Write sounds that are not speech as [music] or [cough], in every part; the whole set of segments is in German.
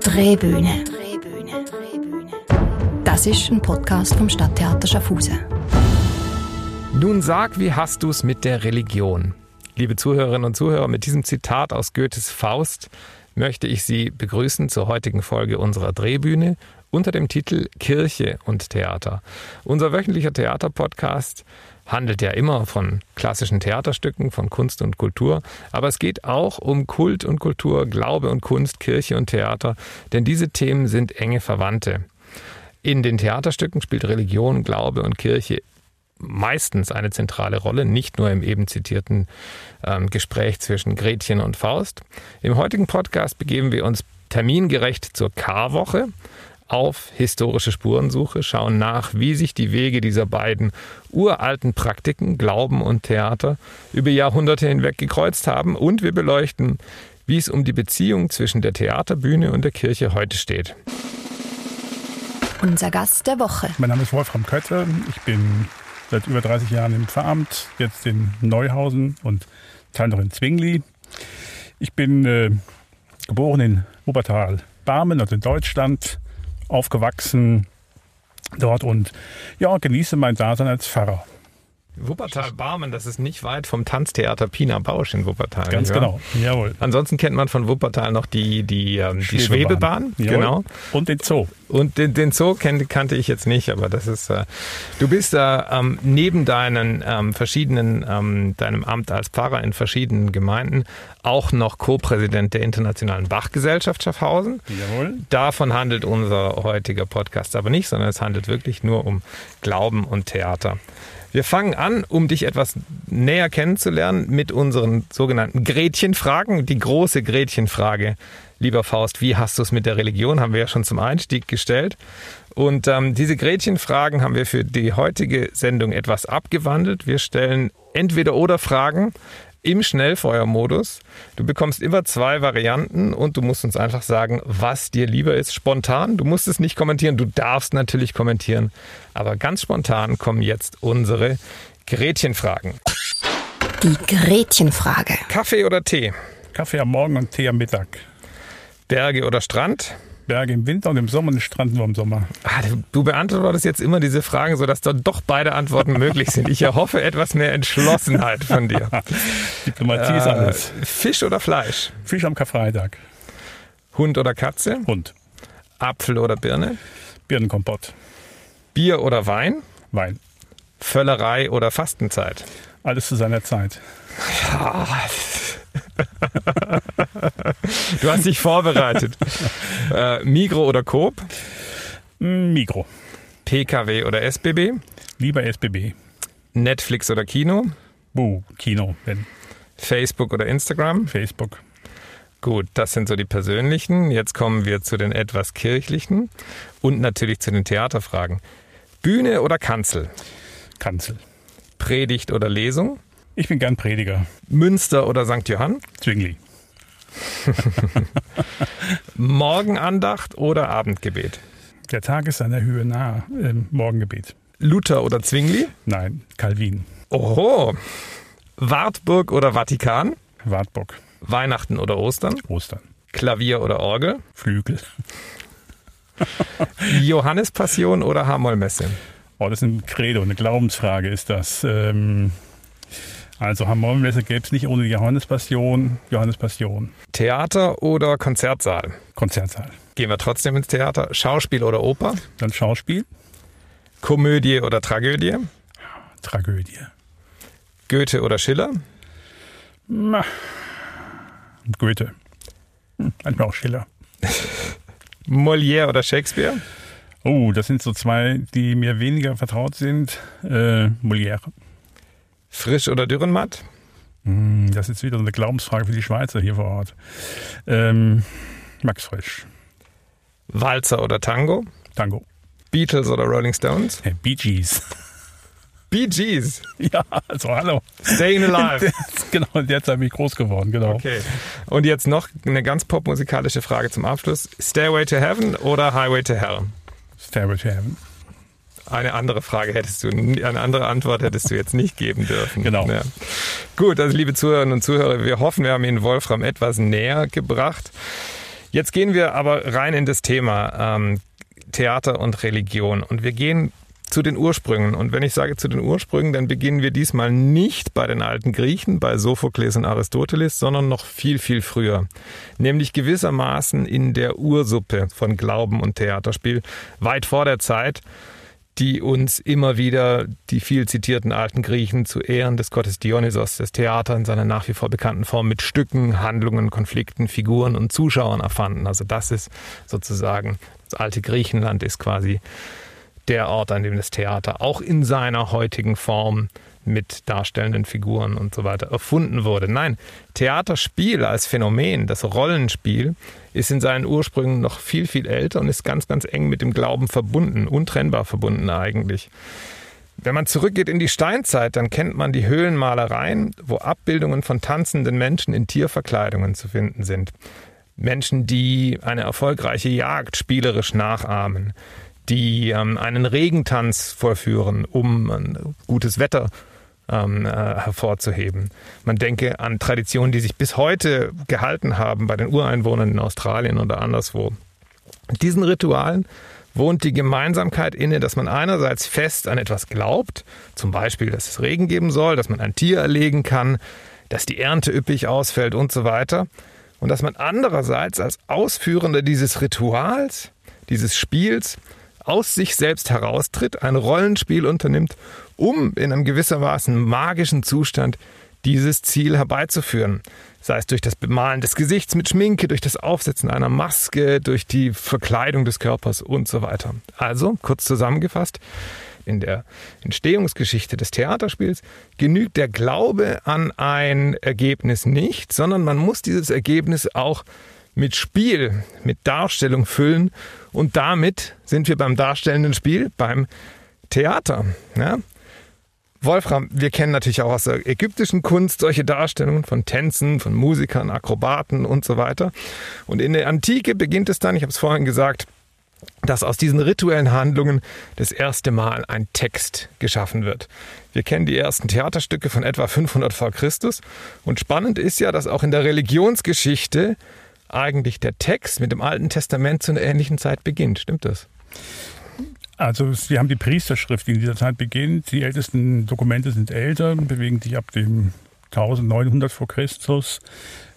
Drehbühne. Das ist ein Podcast vom Stadttheater Schaffhausen. Nun sag, wie hast du's mit der Religion? Liebe Zuhörerinnen und Zuhörer, mit diesem Zitat aus Goethes Faust möchte ich Sie begrüßen zur heutigen Folge unserer Drehbühne unter dem Titel Kirche und Theater. Unser wöchentlicher Theaterpodcast handelt ja immer von klassischen Theaterstücken, von Kunst und Kultur, aber es geht auch um Kult und Kultur, Glaube und Kunst, Kirche und Theater, denn diese Themen sind enge Verwandte. In den Theaterstücken spielt Religion, Glaube und Kirche meistens eine zentrale Rolle, nicht nur im eben zitierten ähm, Gespräch zwischen Gretchen und Faust. Im heutigen Podcast begeben wir uns termingerecht zur Karwoche auf historische Spurensuche, schauen nach, wie sich die Wege dieser beiden uralten Praktiken, Glauben und Theater, über Jahrhunderte hinweg gekreuzt haben und wir beleuchten, wie es um die Beziehung zwischen der Theaterbühne und der Kirche heute steht. Unser Gast der Woche. Mein Name ist Wolfram Kötte. Ich bin seit über 30 Jahren im Pfarramt, jetzt in Neuhausen und Teil noch in Zwingli. Ich bin äh, geboren in Wuppertal-Barmen, also in Deutschland, aufgewachsen dort und ja, genieße mein Dasein als Pfarrer. Wuppertal-Barmen, das ist nicht weit vom Tanztheater Pina Bausch in Wuppertal. Ganz genau, jawohl. Ansonsten kennt man von Wuppertal noch die, die, ähm, die Schwebebahn. genau. Und den Zoo. Und den, den Zoo kenn, kannte ich jetzt nicht, aber das ist, äh, du bist da ähm, neben deinen ähm, verschiedenen, ähm, deinem Amt als Pfarrer in verschiedenen Gemeinden auch noch Co-Präsident der Internationalen Bachgesellschaft Schaffhausen. Jawohl. Davon handelt unser heutiger Podcast aber nicht, sondern es handelt wirklich nur um Glauben und Theater. Wir fangen an, um dich etwas näher kennenzulernen, mit unseren sogenannten Gretchenfragen. Die große Gretchenfrage, lieber Faust, wie hast du es mit der Religion? Haben wir ja schon zum Einstieg gestellt. Und ähm, diese Gretchenfragen haben wir für die heutige Sendung etwas abgewandelt. Wir stellen entweder oder Fragen im Schnellfeuermodus. Du bekommst immer zwei Varianten und du musst uns einfach sagen, was dir lieber ist. Spontan, du musst es nicht kommentieren, du darfst natürlich kommentieren, aber ganz spontan kommen jetzt unsere Gretchenfragen. Die Gretchenfrage. Kaffee oder Tee? Kaffee am Morgen und Tee am Mittag. Berge oder Strand? Berge im Winter und im Sommer und den Strand nur im Sommer. Ah, du, beantwortest jetzt immer diese Fragen, sodass dort doch beide Antworten [laughs] möglich sind. Ich erhoffe etwas mehr Entschlossenheit von dir. [laughs] Diplomatie ist alles. Fisch oder Fleisch? Fisch am Karfreitag. Hund oder Katze? Hund. Apfel oder Birne? Birnenkompott. Bier oder Wein? Wein. Völlerei oder Fastenzeit? Alles zu seiner Zeit. Du hast dich vorbereitet. Äh, Migro oder Coop? Mm, Mikro. PKW oder SBB? Lieber SBB. Netflix oder Kino? Buh, Kino, wenn. Facebook oder Instagram? Facebook. Gut, das sind so die persönlichen. Jetzt kommen wir zu den etwas kirchlichen und natürlich zu den Theaterfragen. Bühne oder Kanzel? Kanzel. Predigt oder Lesung? Ich bin gern Prediger. Münster oder St. Johann? Zwingli. [laughs] Morgenandacht oder Abendgebet? Der Tag ist seiner Höhe nah. Ähm, Morgengebet. Luther oder Zwingli? Nein, Calvin. Oho. Wartburg oder Vatikan? Wartburg. Weihnachten oder Ostern? Ostern. Klavier oder Orgel? Flügel. [laughs] Johannespassion oder Hamollmesse? Oh, das ist ein Credo, eine Glaubensfrage ist das. Ähm, also Hamollmesse gäbe es nicht ohne die Johannespassion. Johannespassion. Theater oder Konzertsaal? Konzertsaal. Gehen wir trotzdem ins Theater. Schauspiel oder Oper? Dann Schauspiel. Komödie oder Tragödie? Tragödie. Goethe oder Schiller? Na, Goethe. Hm, manchmal auch Schiller. [laughs] Molière oder Shakespeare? Oh, das sind so zwei, die mir weniger vertraut sind. Äh, Molière. Frisch oder Dürrenmatt? Hm, das ist wieder eine Glaubensfrage für die Schweizer hier vor Ort. Ähm, Max Frisch. Walzer oder Tango? Tango. Beatles oder Rolling Stones? Hey, Bee Gees. Bee Gees. [laughs] Ja, also hallo. Staying Alive. [laughs] genau, der Zeit bin ich groß geworden, genau. Okay. Und jetzt noch eine ganz popmusikalische Frage zum Abschluss. Stairway to Heaven oder Highway to Hell? Stairway to Heaven. Eine andere Frage hättest du, eine andere Antwort hättest du jetzt nicht geben dürfen. Genau. Ja. Gut, also liebe Zuhörerinnen und Zuhörer, wir hoffen, wir haben Ihnen Wolfram etwas näher gebracht. Jetzt gehen wir aber rein in das Thema ähm, Theater und Religion. Und wir gehen zu den Ursprüngen. Und wenn ich sage zu den Ursprüngen, dann beginnen wir diesmal nicht bei den alten Griechen, bei Sophokles und Aristoteles, sondern noch viel, viel früher. Nämlich gewissermaßen in der Ursuppe von Glauben und Theaterspiel, weit vor der Zeit, die uns immer wieder die viel zitierten alten Griechen zu Ehren des Gottes Dionysos, das Theater in seiner nach wie vor bekannten Form mit Stücken, Handlungen, Konflikten, Figuren und Zuschauern erfanden. Also das ist sozusagen, das alte Griechenland ist quasi der Ort, an dem das Theater auch in seiner heutigen Form mit darstellenden Figuren und so weiter erfunden wurde. Nein, Theaterspiel als Phänomen, das Rollenspiel, ist in seinen Ursprüngen noch viel, viel älter und ist ganz, ganz eng mit dem Glauben verbunden, untrennbar verbunden eigentlich. Wenn man zurückgeht in die Steinzeit, dann kennt man die Höhlenmalereien, wo Abbildungen von tanzenden Menschen in Tierverkleidungen zu finden sind. Menschen, die eine erfolgreiche Jagd spielerisch nachahmen, die ähm, einen Regentanz vorführen, um ein gutes Wetter ähm, äh, hervorzuheben. Man denke an Traditionen, die sich bis heute gehalten haben bei den Ureinwohnern in Australien oder anderswo. Diesen Ritualen wohnt die Gemeinsamkeit inne, dass man einerseits fest an etwas glaubt, zum Beispiel, dass es Regen geben soll, dass man ein Tier erlegen kann, dass die Ernte üppig ausfällt und so weiter. Und dass man andererseits als Ausführender dieses Rituals, dieses Spiels, aus sich selbst heraustritt, ein Rollenspiel unternimmt, um in einem gewissermaßen magischen Zustand dieses Ziel herbeizuführen. Sei es durch das Bemalen des Gesichts mit Schminke, durch das Aufsetzen einer Maske, durch die Verkleidung des Körpers und so weiter. Also, kurz zusammengefasst, in der Entstehungsgeschichte des Theaterspiels genügt der Glaube an ein Ergebnis nicht, sondern man muss dieses Ergebnis auch mit Spiel, mit Darstellung füllen. Und damit sind wir beim darstellenden Spiel, beim Theater. Ja? Wolfram, wir kennen natürlich auch aus der ägyptischen Kunst solche Darstellungen von Tänzen, von Musikern, Akrobaten und so weiter. Und in der Antike beginnt es dann, ich habe es vorhin gesagt, dass aus diesen rituellen Handlungen das erste Mal ein Text geschaffen wird. Wir kennen die ersten Theaterstücke von etwa 500 vor Christus und spannend ist ja, dass auch in der Religionsgeschichte eigentlich der Text mit dem Alten Testament zu einer ähnlichen Zeit beginnt. Stimmt das? Also wir haben die Priesterschrift, die in dieser Zeit beginnt. Die ältesten Dokumente sind älter, bewegen sich ab dem 1900 vor Christus.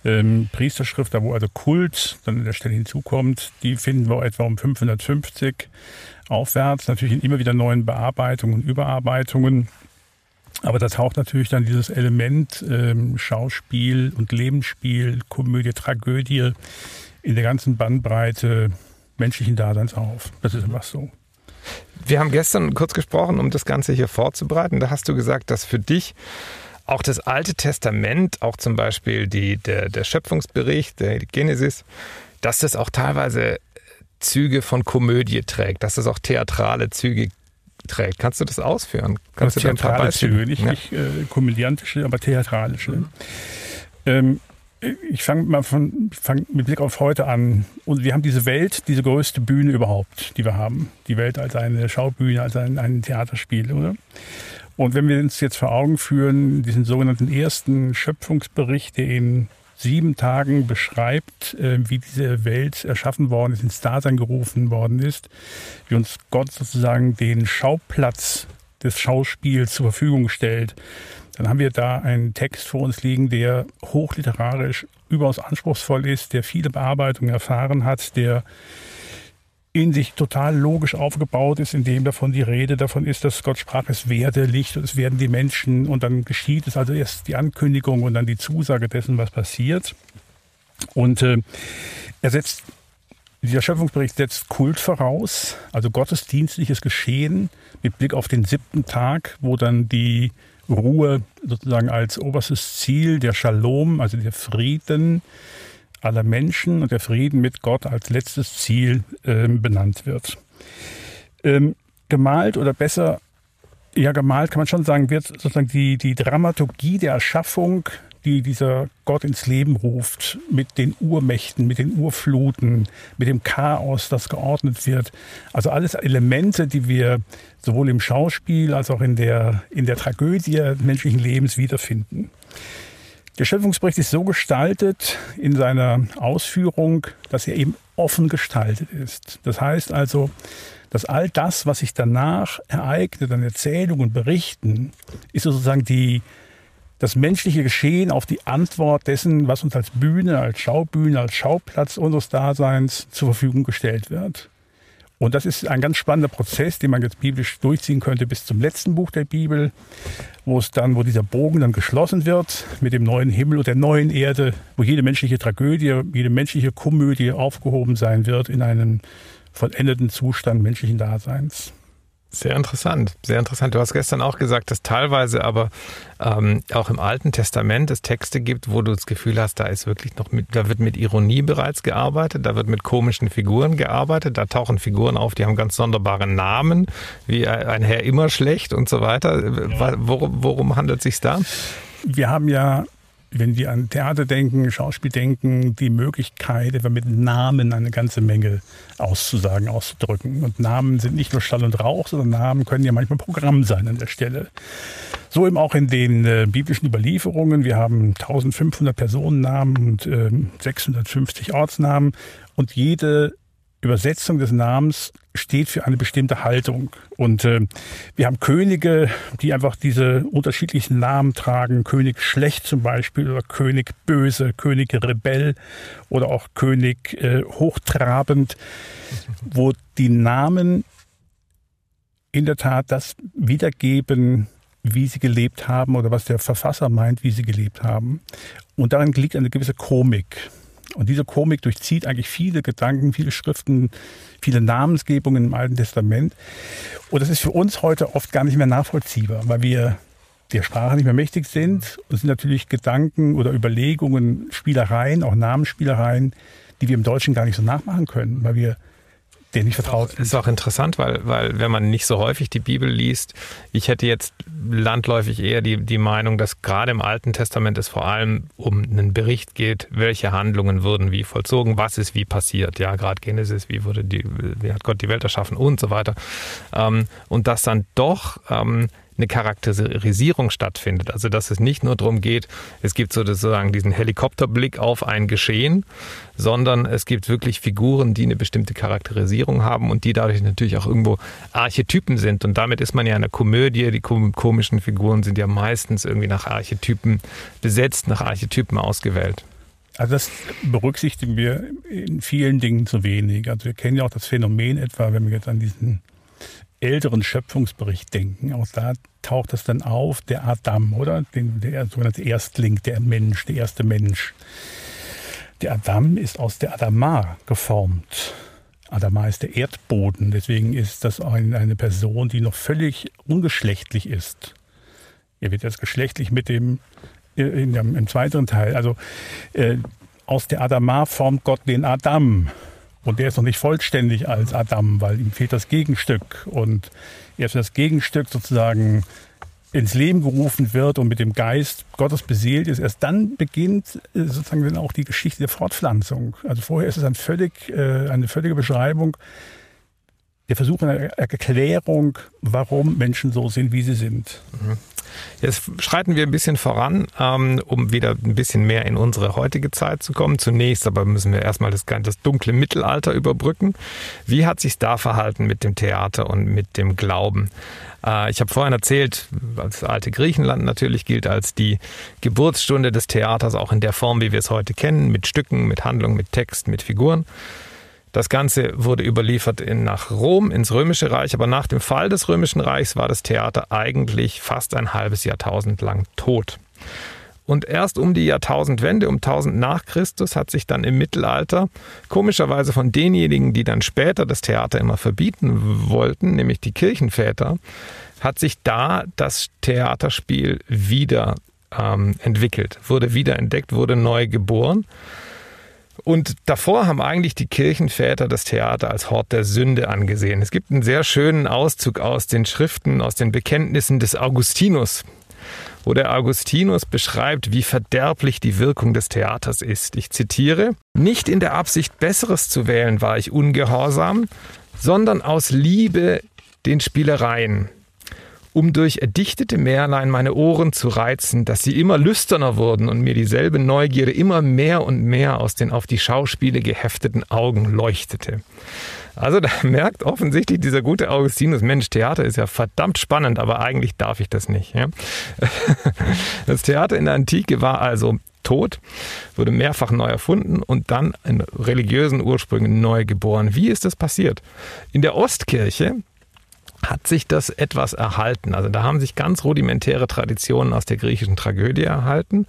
Ähm, Priesterschrift, da wo also Kult dann an der Stelle hinzukommt, die finden wir etwa um 550 aufwärts. Natürlich in immer wieder neuen Bearbeitungen und Überarbeitungen. Aber da taucht natürlich dann dieses Element ähm, Schauspiel und Lebensspiel, Komödie, Tragödie in der ganzen Bandbreite menschlichen Daseins auf. Das ist einfach so. Wir haben gestern kurz gesprochen, um das Ganze hier vorzubereiten. Da hast du gesagt, dass für dich auch das Alte Testament, auch zum Beispiel die, der, der Schöpfungsbericht, der Genesis, dass das auch teilweise Züge von Komödie trägt, dass das auch theatrale Züge trägt. Kannst du das ausführen? Kannst das du paar Beispiele? Nicht, ja. nicht äh, komödiantische, aber theatralische. Mhm. Ähm, ich fange mal von, fang mit Blick auf heute an. Und wir haben diese Welt, diese größte Bühne überhaupt, die wir haben. Die Welt als eine Schaubühne, als ein, ein Theaterspiel, oder? Und wenn wir uns jetzt vor Augen führen, diesen sogenannten ersten Schöpfungsbericht, der in sieben Tagen beschreibt, äh, wie diese Welt erschaffen worden ist, ins Dasein gerufen worden ist, wie uns Gott sozusagen den Schauplatz des Schauspiels zur Verfügung stellt, dann haben wir da einen Text vor uns liegen, der hochliterarisch überaus anspruchsvoll ist, der viele Bearbeitungen erfahren hat, der in sich total logisch aufgebaut ist, indem davon die Rede davon ist, dass Gott sprach, es werde Licht und es werden die Menschen und dann geschieht es also erst die Ankündigung und dann die Zusage dessen, was passiert. Und äh, er setzt, dieser Schöpfungsbericht setzt Kult voraus, also gottesdienstliches Geschehen mit Blick auf den siebten Tag, wo dann die Ruhe sozusagen als oberstes Ziel, der Shalom, also der Frieden, aller Menschen und der Frieden mit Gott als letztes Ziel äh, benannt wird. Ähm, gemalt oder besser, ja gemalt kann man schon sagen, wird sozusagen die, die Dramaturgie der Erschaffung, die dieser Gott ins Leben ruft, mit den Urmächten, mit den Urfluten, mit dem Chaos, das geordnet wird. Also alles Elemente, die wir sowohl im Schauspiel als auch in der, in der Tragödie menschlichen Lebens wiederfinden. Der Schöpfungsbericht ist so gestaltet in seiner Ausführung, dass er eben offen gestaltet ist. Das heißt also, dass all das, was sich danach ereignet an Erzählungen und Berichten, ist sozusagen die, das menschliche Geschehen auf die Antwort dessen, was uns als Bühne, als Schaubühne, als Schauplatz unseres Daseins zur Verfügung gestellt wird. Und das ist ein ganz spannender Prozess, den man jetzt biblisch durchziehen könnte bis zum letzten Buch der Bibel, wo es dann, wo dieser Bogen dann geschlossen wird mit dem neuen Himmel und der neuen Erde, wo jede menschliche Tragödie, jede menschliche Komödie aufgehoben sein wird in einen vollendeten Zustand menschlichen Daseins. Sehr interessant, sehr interessant. Du hast gestern auch gesagt, dass teilweise aber ähm, auch im Alten Testament es Texte gibt, wo du das Gefühl hast, da ist wirklich noch mit, da wird mit Ironie bereits gearbeitet, da wird mit komischen Figuren gearbeitet, da tauchen Figuren auf, die haben ganz sonderbare Namen, wie ein Herr immer schlecht und so weiter. Worum, worum handelt es sich da? Wir haben ja wenn wir an Theater denken, Schauspiel denken, die Möglichkeit, etwa mit Namen eine ganze Menge auszusagen, auszudrücken. Und Namen sind nicht nur Stall und Rauch, sondern Namen können ja manchmal Programm sein an der Stelle. So eben auch in den äh, biblischen Überlieferungen. Wir haben 1500 Personennamen und äh, 650 Ortsnamen. Und jede Übersetzung des Namens steht für eine bestimmte Haltung. Und äh, wir haben Könige, die einfach diese unterschiedlichen Namen tragen. König Schlecht zum Beispiel oder König Böse, König Rebell oder auch König äh, Hochtrabend, wo die Namen in der Tat das wiedergeben, wie sie gelebt haben oder was der Verfasser meint, wie sie gelebt haben. Und darin liegt eine gewisse Komik. Und diese Komik durchzieht eigentlich viele Gedanken, viele Schriften, viele Namensgebungen im Alten Testament. Und das ist für uns heute oft gar nicht mehr nachvollziehbar, weil wir der Sprache nicht mehr mächtig sind. Und es sind natürlich Gedanken oder Überlegungen, Spielereien, auch Namensspielereien, die wir im Deutschen gar nicht so nachmachen können, weil wir der nicht vertraut. Ist auch interessant, weil, weil wenn man nicht so häufig die Bibel liest, ich hätte jetzt landläufig eher die, die Meinung, dass gerade im Alten Testament es vor allem um einen Bericht geht, welche Handlungen wurden wie vollzogen, was ist wie passiert. Ja, gerade Genesis, wie wurde die, wie hat Gott die Welt erschaffen und so weiter. Ähm, und dass dann doch ähm, eine Charakterisierung stattfindet. Also dass es nicht nur darum geht, es gibt sozusagen diesen Helikopterblick auf ein Geschehen, sondern es gibt wirklich Figuren, die eine bestimmte Charakterisierung haben und die dadurch natürlich auch irgendwo Archetypen sind. Und damit ist man ja in einer Komödie, die komischen Figuren sind ja meistens irgendwie nach Archetypen besetzt, nach Archetypen ausgewählt. Also das berücksichtigen wir in vielen Dingen zu wenig. Also wir kennen ja auch das Phänomen etwa, wenn wir jetzt an diesen älteren Schöpfungsbericht denken. Auch da taucht das dann auf, der Adam, oder? Den, der sogenannte Erstling, der Mensch, der erste Mensch. Der Adam ist aus der Adama geformt. Adama ist der Erdboden, deswegen ist das eine Person, die noch völlig ungeschlechtlich ist. Er wird jetzt geschlechtlich mit dem äh, dem, im zweiten Teil. Also äh, aus der Adama formt Gott den Adam. Und der ist noch nicht vollständig als Adam, weil ihm fehlt das Gegenstück. Und erst wenn das Gegenstück sozusagen ins Leben gerufen wird und mit dem Geist Gottes beseelt ist, erst dann beginnt äh, sozusagen dann auch die Geschichte der Fortpflanzung. Also vorher ist es ein völlig, äh, eine völlige Beschreibung, der Versuch einer Erklärung, warum Menschen so sind, wie sie sind. Mhm. Jetzt schreiten wir ein bisschen voran, ähm, um wieder ein bisschen mehr in unsere heutige Zeit zu kommen. Zunächst aber müssen wir erstmal das, das dunkle Mittelalter überbrücken. Wie hat sich da verhalten mit dem Theater und mit dem Glauben? Äh, ich habe vorhin erzählt, das alte Griechenland natürlich gilt als die Geburtsstunde des Theaters, auch in der Form, wie wir es heute kennen, mit Stücken, mit Handlung, mit Text, mit Figuren. Das Ganze wurde überliefert in, nach Rom, ins Römische Reich, aber nach dem Fall des Römischen Reichs war das Theater eigentlich fast ein halbes Jahrtausend lang tot. Und erst um die Jahrtausendwende, um 1000 nach Christus, hat sich dann im Mittelalter, komischerweise von denjenigen, die dann später das Theater immer verbieten wollten, nämlich die Kirchenväter, hat sich da das Theaterspiel wieder ähm, entwickelt, wurde wiederentdeckt, wurde neu geboren. Und davor haben eigentlich die Kirchenväter das Theater als Hort der Sünde angesehen. Es gibt einen sehr schönen Auszug aus den Schriften, aus den Bekenntnissen des Augustinus, wo der Augustinus beschreibt, wie verderblich die Wirkung des Theaters ist. Ich zitiere, nicht in der Absicht, Besseres zu wählen, war ich ungehorsam, sondern aus Liebe den Spielereien. Um durch erdichtete Märlein meine Ohren zu reizen, dass sie immer lüsterner wurden und mir dieselbe Neugierde immer mehr und mehr aus den auf die Schauspiele gehefteten Augen leuchtete. Also da [laughs] merkt offensichtlich dieser gute Augustinus, Mensch, Theater ist ja verdammt spannend, aber eigentlich darf ich das nicht. Ja? [laughs] Das Theater in der Antike war also tot, wurde mehrfach neu erfunden und dann in religiösen Ursprüngen neu geboren. Wie ist das passiert? In der Ostkirche hat sich das etwas erhalten. Also da haben sich ganz rudimentäre Traditionen aus der griechischen Tragödie erhalten.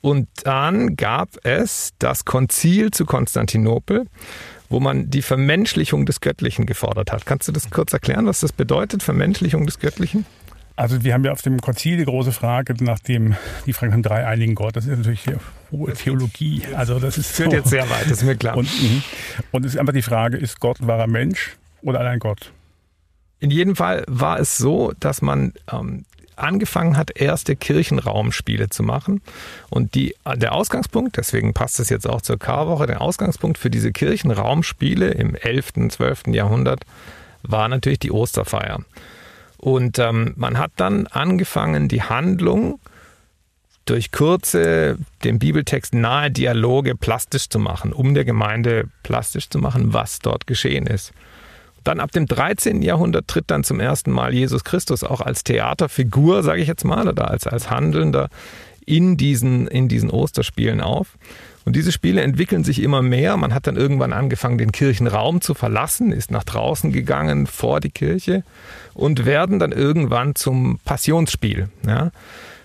Und dann gab es das Konzil zu Konstantinopel, wo man die Vermenschlichung des Göttlichen gefordert hat. Kannst du das kurz erklären, was das bedeutet, Vermenschlichung des Göttlichen? Also wir haben ja auf dem Konzil die große Frage nach dem, die Frage nach dem dreieinigen Gott. Das ist natürlich hohe Theologie. Also das ist führt so. jetzt sehr weit, das ist mir klar. Und, mhm. und es ist einfach die Frage, ist Gott ein wahrer Mensch oder allein Gott? In jedem Fall war es so, dass man ähm, angefangen hat, erste Kirchenraumspiele zu machen. Und die, der Ausgangspunkt, deswegen passt es jetzt auch zur Karwoche, der Ausgangspunkt für diese Kirchenraumspiele im 11., 12. Jahrhundert war natürlich die Osterfeier. Und ähm, man hat dann angefangen, die Handlung durch kurze, dem Bibeltext nahe Dialoge plastisch zu machen, um der Gemeinde plastisch zu machen, was dort geschehen ist. Dann ab dem 13. Jahrhundert tritt dann zum ersten Mal Jesus Christus auch als Theaterfigur, sage ich jetzt mal, oder als, als Handelnder in diesen, in diesen Osterspielen auf. Und diese Spiele entwickeln sich immer mehr. Man hat dann irgendwann angefangen, den Kirchenraum zu verlassen, ist nach draußen gegangen vor die Kirche und werden dann irgendwann zum Passionsspiel, ja,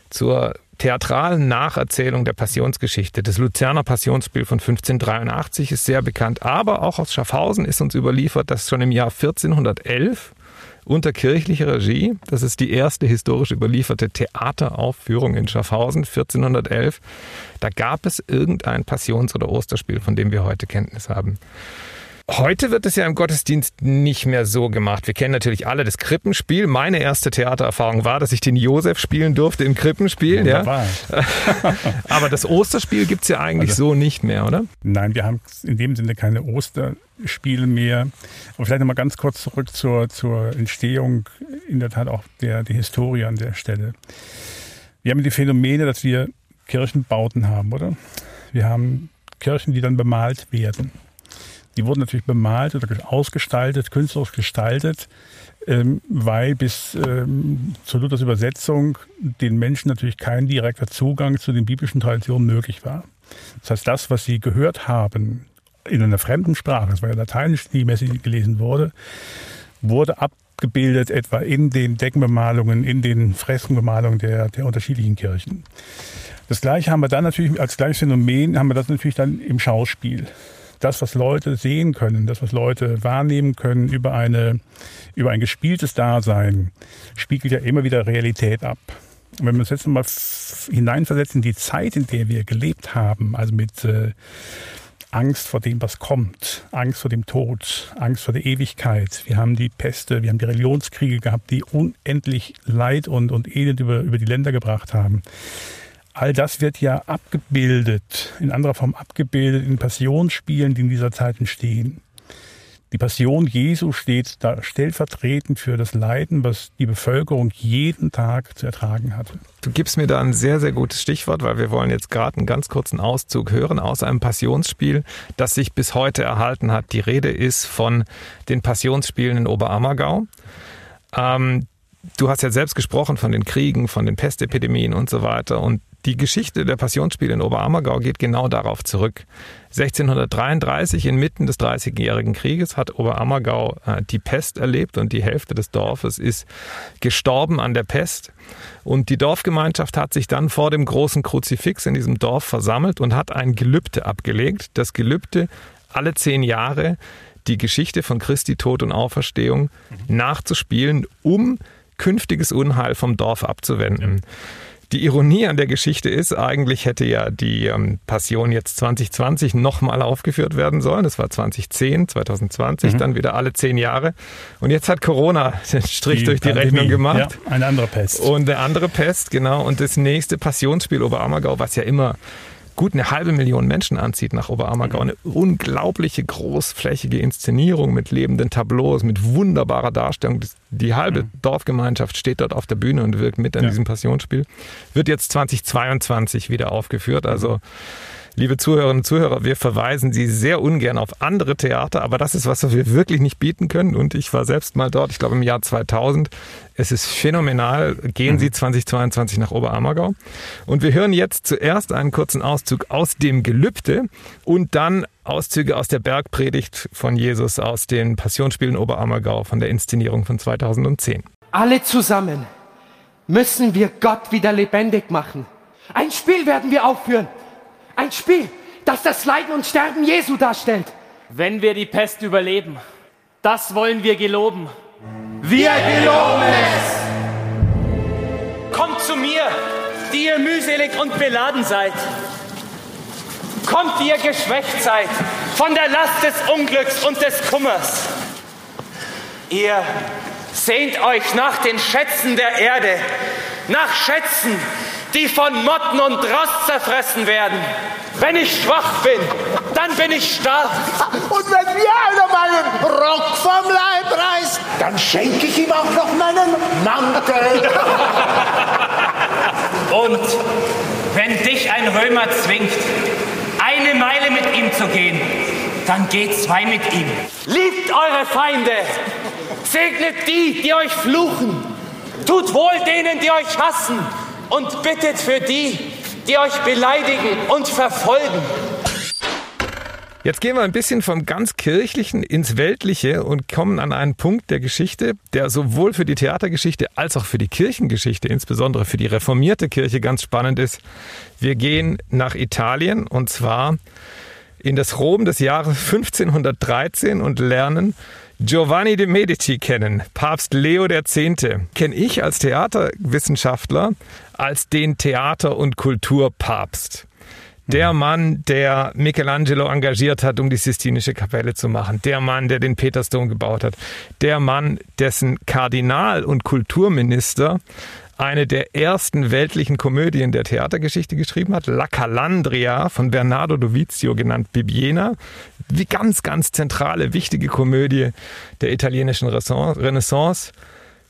zur theatralen Nacherzählung der Passionsgeschichte. Das Luzerner Passionsspiel von 1583 ist sehr bekannt, aber auch aus Schaffhausen ist uns überliefert, dass schon im Jahr 1411 unter kirchlicher Regie, das ist die erste historisch überlieferte Theateraufführung in Schaffhausen 1411, da gab es irgendein Passions- oder Osterspiel, von dem wir heute Kenntnis haben. Heute wird es ja im Gottesdienst nicht mehr so gemacht. Wir kennen natürlich alle das Krippenspiel. Meine erste Theatererfahrung war, dass ich den Josef spielen durfte im Krippenspiel. Ja. [laughs] Aber das Osterspiel gibt es ja eigentlich also, so nicht mehr, oder? Nein, wir haben in dem Sinne keine Osterspiele mehr. Aber vielleicht nochmal ganz kurz zurück zur, zur Entstehung, in der Tat auch der, der Historie an der Stelle. Wir haben die Phänomene, dass wir Kirchenbauten haben, oder? Wir haben Kirchen, die dann bemalt werden. Die wurden natürlich bemalt oder ausgestaltet, künstlerisch gestaltet, ähm, weil bis ähm, zur Luthers Übersetzung den Menschen natürlich kein direkter Zugang zu den biblischen Traditionen möglich war. Das heißt, das, was sie gehört haben in einer fremden Sprache, das war ja Lateinisch, die Messe gelesen wurde, wurde abgebildet etwa in den Deckenbemalungen, in den Freskenbemalungen der, der unterschiedlichen Kirchen. Das gleiche haben wir dann natürlich als gleiches Phänomen, haben wir das natürlich dann im Schauspiel das, was Leute sehen können, das, was Leute wahrnehmen können über eine, über ein gespieltes Dasein, spiegelt ja immer wieder Realität ab. Und wenn wir uns jetzt mal hineinversetzen in die Zeit, in der wir gelebt haben, also mit äh, Angst vor dem, was kommt, Angst vor dem Tod, Angst vor der Ewigkeit. Wir haben die Peste, wir haben die Religionskriege gehabt, die unendlich Leid und, und Elend über, über die Länder gebracht haben. All das wird ja abgebildet, in anderer Form abgebildet in Passionsspielen, die in dieser Zeit entstehen. Die Passion Jesu steht da stellvertretend für das Leiden, was die Bevölkerung jeden Tag zu ertragen hatte. Du gibst mir da ein sehr, sehr gutes Stichwort, weil wir wollen jetzt gerade einen ganz kurzen Auszug hören aus einem Passionsspiel, das sich bis heute erhalten hat. Die Rede ist von den Passionsspielen in Oberammergau. Ähm, du hast ja selbst gesprochen von den Kriegen, von den Pestepidemien und so weiter. Und die Geschichte der Passionsspiele in Oberammergau geht genau darauf zurück. 1633 inmitten des Dreißigjährigen Krieges hat Oberammergau äh, die Pest erlebt und die Hälfte des Dorfes ist gestorben an der Pest. Und die Dorfgemeinschaft hat sich dann vor dem großen Kruzifix in diesem Dorf versammelt und hat ein Gelübde abgelegt. Das Gelübde, alle zehn Jahre die Geschichte von Christi Tod und Auferstehung mhm. nachzuspielen, um künftiges Unheil vom Dorf abzuwenden. Die Ironie an der Geschichte ist, eigentlich hätte ja die ähm, Passion jetzt 2020 nochmal aufgeführt werden sollen. Das war 2010, 2020, mhm. dann wieder alle zehn Jahre. Und jetzt hat Corona den Strich die durch die Pandemie. Rechnung gemacht. Ja, eine andere Pest. Und eine andere Pest, genau. Und das nächste Passionsspiel Oberammergau, was ja immer gut eine halbe Million Menschen anzieht nach Oberammergau. Eine unglaubliche großflächige Inszenierung mit lebenden Tableaus, mit wunderbarer Darstellung. Die halbe mhm. Dorfgemeinschaft steht dort auf der Bühne und wirkt mit an ja. diesem Passionsspiel. Wird jetzt 2022 wieder aufgeführt. Also mhm. Liebe Zuhörerinnen und Zuhörer, wir verweisen Sie sehr ungern auf andere Theater, aber das ist was, was wir wirklich nicht bieten können. Und ich war selbst mal dort, ich glaube im Jahr 2000. Es ist phänomenal. Gehen mhm. Sie 2022 nach Oberammergau. Und wir hören jetzt zuerst einen kurzen Auszug aus dem Gelübde und dann Auszüge aus der Bergpredigt von Jesus aus den Passionsspielen Oberammergau von der Inszenierung von 2010. Alle zusammen müssen wir Gott wieder lebendig machen. Ein Spiel werden wir aufführen. Ein Spiel, das das Leiden und Sterben Jesu darstellt. Wenn wir die Pest überleben, das wollen wir geloben. Wir geloben es! Kommt zu mir, die ihr mühselig und beladen seid. Kommt, die ihr geschwächt seid von der Last des Unglücks und des Kummers. Ihr sehnt euch nach den Schätzen der Erde, nach Schätzen, die von Motten und Rost zerfressen werden. Wenn ich schwach bin, dann bin ich stark. Und wenn mir einer meinen Rock vom Leib reißt, dann schenke ich ihm auch noch meinen Mantel. [laughs] und wenn dich ein Römer zwingt, eine Meile mit ihm zu gehen, dann geht zwei mit ihm. Liebt eure Feinde, segnet die, die euch fluchen, tut wohl denen, die euch hassen und bittet für die, die euch beleidigen und verfolgen. Jetzt gehen wir ein bisschen vom ganz Kirchlichen ins Weltliche und kommen an einen Punkt der Geschichte, der sowohl für die Theatergeschichte als auch für die Kirchengeschichte, insbesondere für die reformierte Kirche, ganz spannend ist. Wir gehen nach Italien und zwar in das Rom des Jahres 1513 und lernen Giovanni de Medici kennen, Papst Leo X. kenne ich als Theaterwissenschaftler als den Theater- und Kulturpapst. Der mhm. Mann, der Michelangelo engagiert hat, um die Sistinische Kapelle zu machen. Der Mann, der den Petersdom gebaut hat. Der Mann, dessen Kardinal und Kulturminister eine der ersten weltlichen Komödien der Theatergeschichte geschrieben hat, La Calandria von Bernardo Dovizio genannt Bibiena. Wie ganz, ganz zentrale, wichtige Komödie der italienischen Renaissance.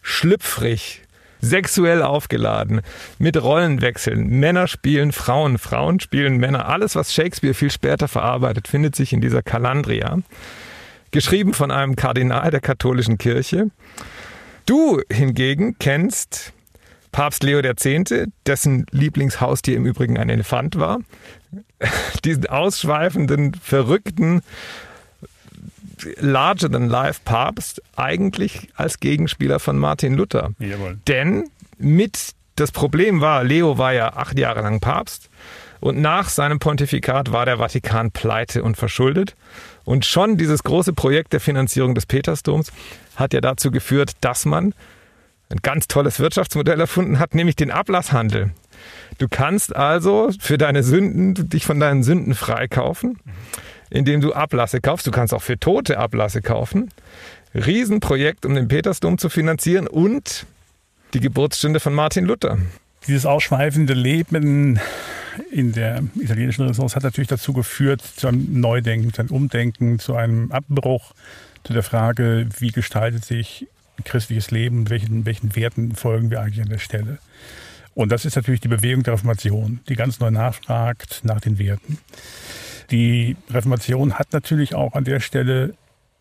Schlüpfrig, sexuell aufgeladen, mit Rollenwechseln. Männer spielen Frauen, Frauen spielen Männer. Alles, was Shakespeare viel später verarbeitet, findet sich in dieser Calandria. Geschrieben von einem Kardinal der katholischen Kirche. Du hingegen kennst Papst Leo X., dessen Lieblingshaustier im Übrigen ein Elefant war, [laughs] diesen ausschweifenden, verrückten, larger-than-life-Papst eigentlich als Gegenspieler von Martin Luther. Jawohl. Denn mit das Problem war, Leo war ja acht Jahre lang Papst und nach seinem Pontifikat war der Vatikan pleite und verschuldet. Und schon dieses große Projekt der Finanzierung des Petersdoms hat ja dazu geführt, dass man ein ganz tolles Wirtschaftsmodell erfunden hat, nämlich den Ablasshandel. Du kannst also für deine Sünden dich von deinen Sünden freikaufen, indem du Ablasse kaufst. Du kannst auch für Tote Ablasse kaufen. Riesenprojekt, um den Petersdom zu finanzieren und die Geburtsstunde von Martin Luther. Dieses ausschweifende Leben in der italienischen Renaissance hat natürlich dazu geführt, zu einem Neudenken, zu einem Umdenken, zu einem Abbruch, zu der Frage, wie gestaltet sich christliches Leben, welchen, welchen Werten folgen wir eigentlich an der Stelle. Und das ist natürlich die Bewegung der Reformation, die ganz neu nachfragt nach den Werten. Die Reformation hat natürlich auch an der Stelle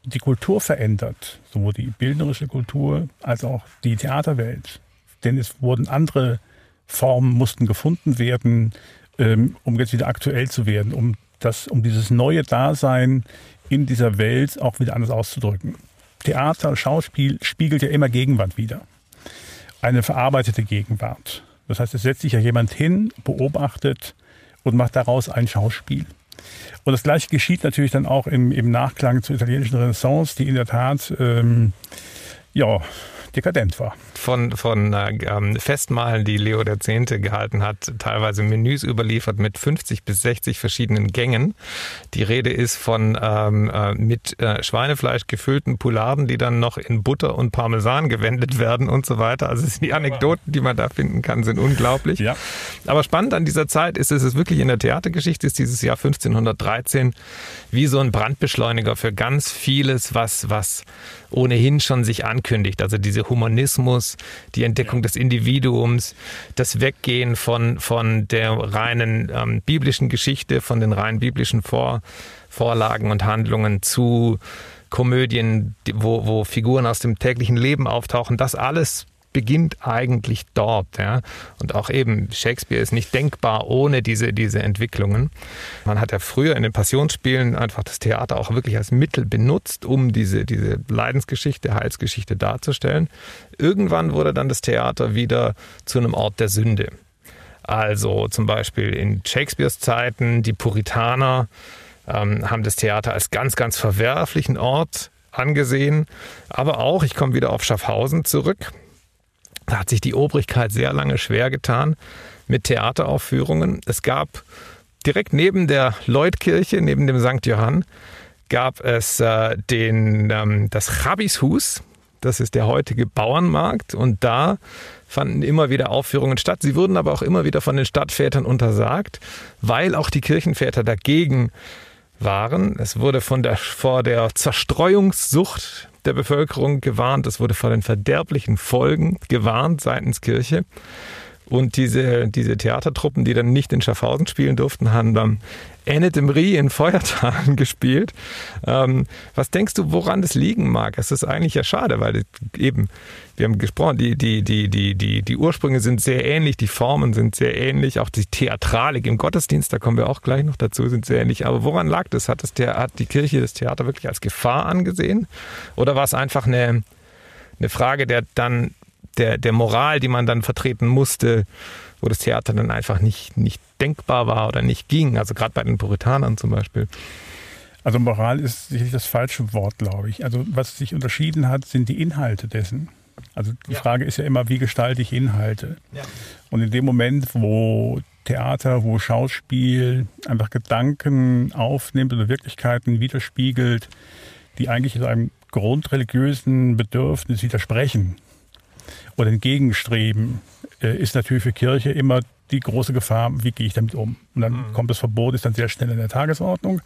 die Kultur verändert, sowohl die bildnerische Kultur als auch die Theaterwelt. Denn es wurden andere Formen mussten gefunden werden, ähm, um jetzt wieder aktuell zu werden, um das, um dieses neue Dasein in dieser Welt auch wieder anders auszudrücken. Theater, Schauspiel spiegelt ja immer Gegenwart wider. Eine verarbeitete Gegenwart. Das heißt, es setzt sich ja jemand hin, beobachtet und macht daraus ein Schauspiel. Und das Gleiche geschieht natürlich dann auch im, im Nachklang zur italienischen Renaissance, die in der Tat ähm, ja, dekadent war. Von, von äh, ähm, Festmahlen, die Leo X. gehalten hat, teilweise Menüs überliefert mit 50 bis 60 verschiedenen Gängen. Die Rede ist von ähm, äh, mit äh, Schweinefleisch gefüllten Poularden, die dann noch in Butter und Parmesan gewendet werden und so weiter. Also die Anekdoten, die man da finden kann, sind unglaublich. Ja. Aber spannend an dieser Zeit ist, es ist wirklich in der Theatergeschichte ist dieses Jahr 1513 wie so ein Brandbeschleuniger für ganz vieles, was, was ohnehin schon sich ankündigt. Also dieser Humanismus, die Entdeckung des Individuums, das Weggehen von, von der reinen ähm, biblischen Geschichte, von den rein biblischen Vor, Vorlagen und Handlungen zu Komödien, wo, wo Figuren aus dem täglichen Leben auftauchen. Das alles beginnt eigentlich dort. Ja? Und auch eben Shakespeare ist nicht denkbar ohne diese, diese Entwicklungen. Man hat ja früher in den Passionsspielen einfach das Theater auch wirklich als Mittel benutzt, um diese, diese Leidensgeschichte, Heilsgeschichte darzustellen. Irgendwann wurde dann das Theater wieder zu einem Ort der Sünde. Also zum Beispiel in Shakespeares Zeiten, die Puritaner ähm, haben das Theater als ganz, ganz verwerflichen Ort angesehen. Aber auch, ich komme wieder auf Schaffhausen zurück, da hat sich die Obrigkeit sehr lange schwer getan mit Theateraufführungen. Es gab direkt neben der Leutkirche, neben dem St. Johann, gab es äh, den, ähm, das Chabishus. Das ist der heutige Bauernmarkt. Und da fanden immer wieder Aufführungen statt. Sie wurden aber auch immer wieder von den Stadtvätern untersagt, weil auch die Kirchenväter dagegen waren. Es wurde von der, vor der Zerstreuungssucht der Bevölkerung gewarnt, es wurde vor den verderblichen Folgen gewarnt seitens Kirche. Und diese, diese Theatertruppen, die dann nicht in Schaffhausen spielen durften, haben dann Anne de Marie in Feuertalen [laughs] gespielt. Ähm, was denkst du, woran das liegen mag? Es ist eigentlich ja schade, weil eben, wir haben gesprochen, die, die, die, die, die, die Ursprünge sind sehr ähnlich, die Formen sind sehr ähnlich, auch die Theatralik im Gottesdienst, da kommen wir auch gleich noch dazu, sind sehr ähnlich. Aber woran lag das? Hat, das hat die Kirche das Theater wirklich als Gefahr angesehen? Oder war es einfach eine, eine Frage der dann der, der Moral, die man dann vertreten musste, wo das Theater dann einfach nicht, nicht denkbar war oder nicht ging. Also gerade bei den Puritanern zum Beispiel. Also Moral ist sicherlich das falsche Wort, glaube ich. Also was sich unterschieden hat, sind die Inhalte dessen. Also die ja. Frage ist ja immer, wie gestalte ich Inhalte? Ja. Und in dem Moment, wo Theater, wo Schauspiel einfach Gedanken aufnimmt oder Wirklichkeiten widerspiegelt, die eigentlich einem grundreligiösen Bedürfnis widersprechen, oder entgegenstreben, äh, ist natürlich für Kirche immer die große Gefahr, wie gehe ich damit um? Und dann mhm. kommt das Verbot, ist dann sehr schnell in der Tagesordnung.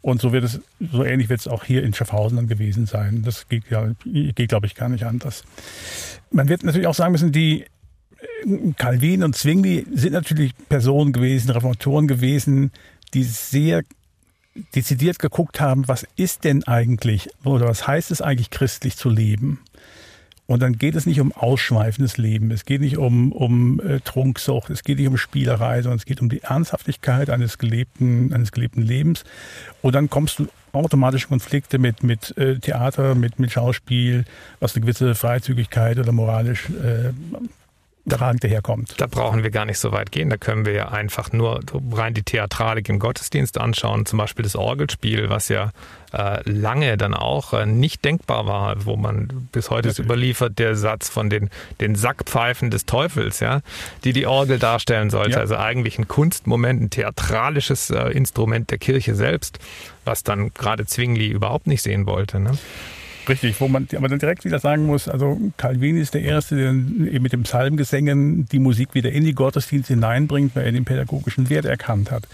Und so wird es, so ähnlich wird es auch hier in Schaffhausen dann gewesen sein. Das geht, ja, geht glaube ich, gar nicht anders. Man wird natürlich auch sagen müssen, die äh, Calvin und Zwingli sind natürlich Personen gewesen, Reformatoren gewesen, die sehr dezidiert geguckt haben, was ist denn eigentlich oder was heißt es eigentlich christlich zu leben? Und dann geht es nicht um ausschweifendes Leben, es geht nicht um, um äh, Trunksucht, es geht nicht um Spielerei, sondern es geht um die Ernsthaftigkeit eines gelebten, eines gelebten Lebens. Und dann kommst du automatisch Konflikte mit, mit äh, Theater, mit, mit Schauspiel, was eine gewisse Freizügigkeit oder moralisch äh, daran daherkommt. Da brauchen wir gar nicht so weit gehen. Da können wir ja einfach nur rein die Theatralik im Gottesdienst anschauen. Zum Beispiel das Orgelspiel, was ja äh, lange dann auch äh, nicht denkbar war, wo man bis heute ist überliefert der Satz von den, den Sackpfeifen des Teufels, ja, die die Orgel darstellen sollte. Ja. Also eigentlich ein Kunstmoment, ein theatralisches äh, Instrument der Kirche selbst, was dann gerade Zwingli überhaupt nicht sehen wollte. Ne? Richtig, wo man aber dann direkt wieder sagen muss, also Calvin ist der Erste, der eben mit dem Psalmgesängen die Musik wieder in die Gottesdienste hineinbringt, weil er den pädagogischen Wert erkannt hat.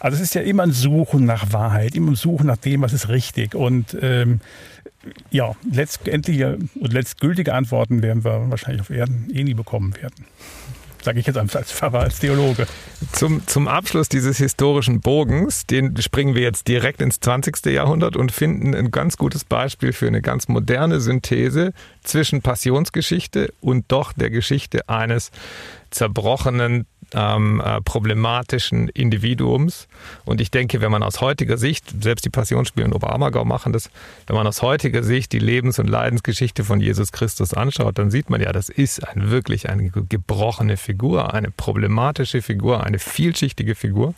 Also es ist ja immer ein Suchen nach Wahrheit, immer ein Suchen nach dem, was ist richtig. Und ähm, ja, letztendliche und letztgültige Antworten werden wir wahrscheinlich auf Erden eh nie bekommen werden sage ich jetzt als Pfarrer, als Theologe. Zum, zum Abschluss dieses historischen Bogens, den springen wir jetzt direkt ins 20. Jahrhundert und finden ein ganz gutes Beispiel für eine ganz moderne Synthese zwischen Passionsgeschichte und doch der Geschichte eines zerbrochenen, ähm, äh, problematischen Individuums. Und ich denke, wenn man aus heutiger Sicht, selbst die Passionsspiele in Oberammergau machen das, wenn man aus heutiger Sicht die Lebens- und Leidensgeschichte von Jesus Christus anschaut, dann sieht man ja, das ist ein, wirklich eine gebrochene Figur, eine problematische Figur, eine vielschichtige Figur.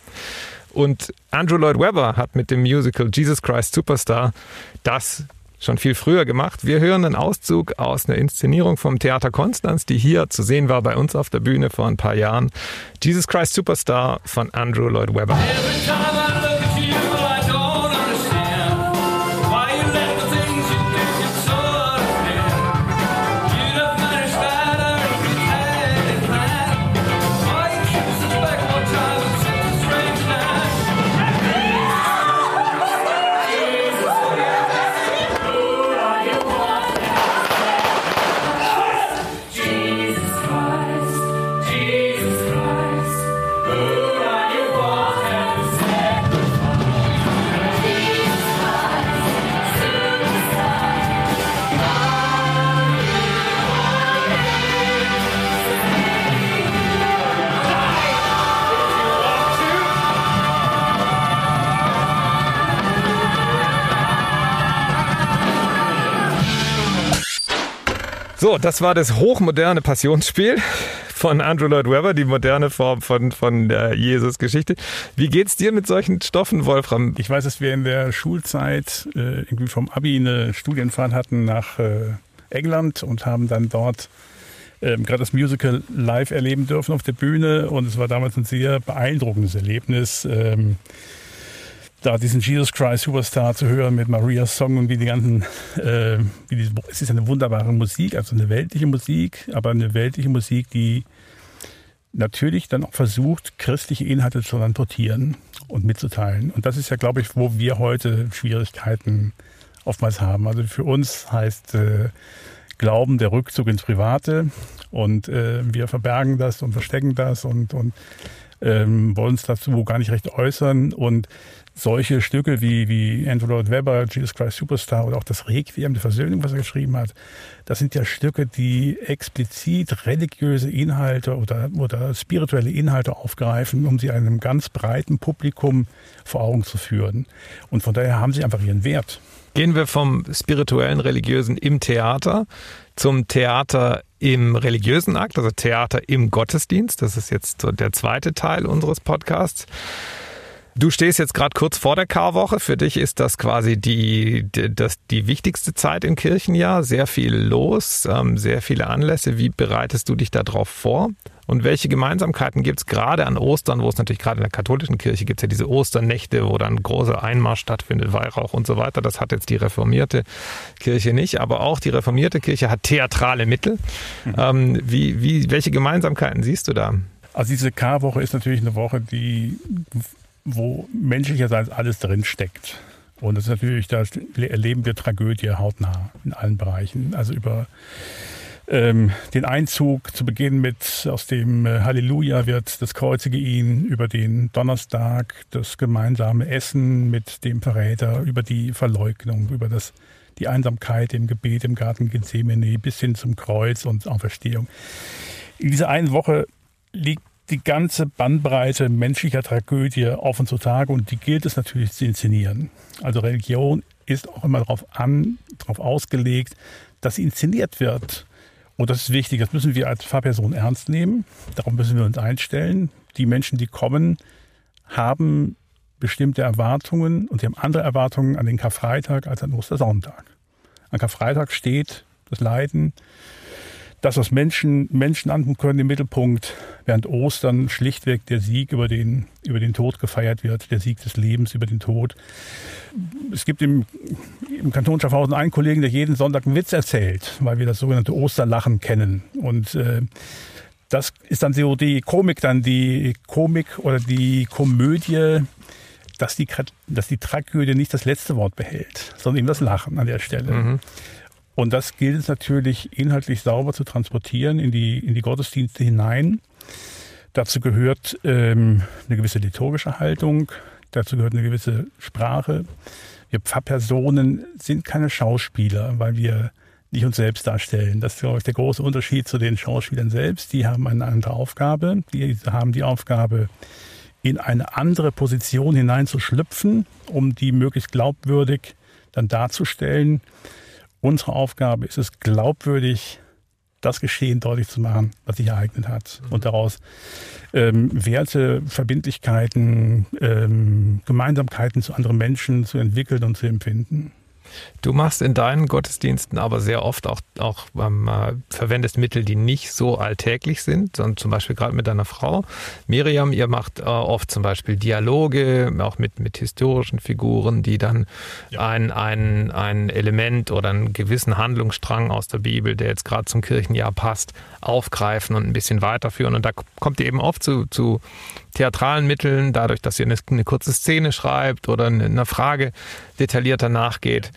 Und Andrew Lloyd Webber hat mit dem Musical Jesus Christ Superstar das schon viel früher gemacht. Wir hören einen Auszug aus einer Inszenierung vom Theater Konstanz, die hier zu sehen war bei uns auf der Bühne vor ein paar Jahren. Jesus Christ Superstar von Andrew Lloyd Webber. So, das war das hochmoderne Passionsspiel von Andrew Lloyd Webber, die moderne Form von, von der Jesus-Geschichte. Wie geht's dir mit solchen Stoffen, Wolfram? Ich weiß, dass wir in der Schulzeit äh, irgendwie vom Abi eine Studienfahrt hatten nach äh, England und haben dann dort ähm, gerade das Musical live erleben dürfen auf der Bühne. Und es war damals ein sehr beeindruckendes Erlebnis. Ähm, da diesen Jesus Christ Superstar zu hören mit Marias Song und wie die ganzen, äh, wie die, es ist eine wunderbare Musik, also eine weltliche Musik, aber eine weltliche Musik, die natürlich dann auch versucht, christliche Inhalte zu transportieren und mitzuteilen. Und das ist ja, glaube ich, wo wir heute Schwierigkeiten oftmals haben. Also für uns heißt äh, Glauben der Rückzug ins Private und äh, wir verbergen das und verstecken das und, und ähm, wollen uns dazu gar nicht recht äußern. Und solche Stücke wie, wie Andrew Lloyd Webber, Jesus Christ Superstar oder auch das Requiem der Versöhnung, was er geschrieben hat, das sind ja Stücke, die explizit religiöse Inhalte oder, oder spirituelle Inhalte aufgreifen, um sie einem ganz breiten Publikum vor Augen zu führen. Und von daher haben sie einfach ihren Wert. Gehen wir vom spirituellen, religiösen im Theater zum Theater im religiösen Akt, also Theater im Gottesdienst. Das ist jetzt so der zweite Teil unseres Podcasts. Du stehst jetzt gerade kurz vor der Karwoche. Für dich ist das quasi die, die, das, die wichtigste Zeit im Kirchenjahr. Sehr viel los, ähm, sehr viele Anlässe. Wie bereitest du dich darauf vor? Und welche Gemeinsamkeiten gibt es gerade an Ostern, wo es natürlich gerade in der katholischen Kirche gibt es ja diese Osternächte, wo dann großer Einmarsch stattfindet, Weihrauch und so weiter. Das hat jetzt die reformierte Kirche nicht, aber auch die reformierte Kirche hat theatrale Mittel. Mhm. Ähm, wie, wie, welche Gemeinsamkeiten siehst du da? Also diese Karwoche ist natürlich eine Woche, die wo menschlicherseits alles drin steckt. Und das ist natürlich, da erleben wir Tragödie hautnah in allen Bereichen. Also über ähm, den Einzug zu Beginn mit aus dem äh, Halleluja wird das Kreuzige ihn, über den Donnerstag das gemeinsame Essen mit dem Verräter, über die Verleugnung, über das, die Einsamkeit im Gebet im Garten Gethsemane bis hin zum Kreuz und Auferstehung. In dieser einen Woche liegt die ganze Bandbreite menschlicher Tragödie offen zutage und die gilt es natürlich zu inszenieren. Also Religion ist auch immer darauf an, darauf ausgelegt, dass sie inszeniert wird. Und das ist wichtig, das müssen wir als Fahrperson ernst nehmen. Darauf müssen wir uns einstellen. Die Menschen, die kommen, haben bestimmte Erwartungen und sie haben andere Erwartungen an den Karfreitag als an Ostersonntag. An Karfreitag steht das Leiden, das, was Menschen, Menschen antun können im Mittelpunkt, während Ostern schlichtweg der Sieg über den, über den Tod gefeiert wird, der Sieg des Lebens über den Tod. Es gibt im, im Kanton Schaffhausen einen Kollegen, der jeden Sonntag einen Witz erzählt, weil wir das sogenannte Osterlachen kennen. Und äh, das ist dann so die Komik, dann die Komik oder die Komödie, dass die, dass die Tragödie nicht das letzte Wort behält, sondern eben das Lachen an der Stelle. Mhm. Und das gilt es natürlich inhaltlich sauber zu transportieren in die, in die Gottesdienste hinein. Dazu gehört ähm, eine gewisse liturgische Haltung, dazu gehört eine gewisse Sprache. Wir Pfarrpersonen sind keine Schauspieler, weil wir nicht uns selbst darstellen. Das ist, glaube ich, der große Unterschied zu den Schauspielern selbst. Die haben eine andere Aufgabe. Die haben die Aufgabe, in eine andere Position hineinzuschlüpfen, um die möglichst glaubwürdig dann darzustellen. Unsere Aufgabe ist es, glaubwürdig das Geschehen deutlich zu machen, was sich ereignet hat. Mhm. Und daraus ähm, Werte, Verbindlichkeiten, ähm, Gemeinsamkeiten zu anderen Menschen zu entwickeln und zu empfinden. Du machst in deinen Gottesdiensten aber sehr oft auch, auch ähm, äh, verwendest Mittel, die nicht so alltäglich sind, sondern zum Beispiel gerade mit deiner Frau. Miriam, ihr macht äh, oft zum Beispiel Dialoge, auch mit, mit historischen Figuren, die dann ja. ein, ein, ein Element oder einen gewissen Handlungsstrang aus der Bibel, der jetzt gerade zum Kirchenjahr passt, aufgreifen und ein bisschen weiterführen. Und da kommt ihr eben oft zu, zu theatralen Mitteln, dadurch, dass ihr eine, eine kurze Szene schreibt oder eine Frage detaillierter nachgeht.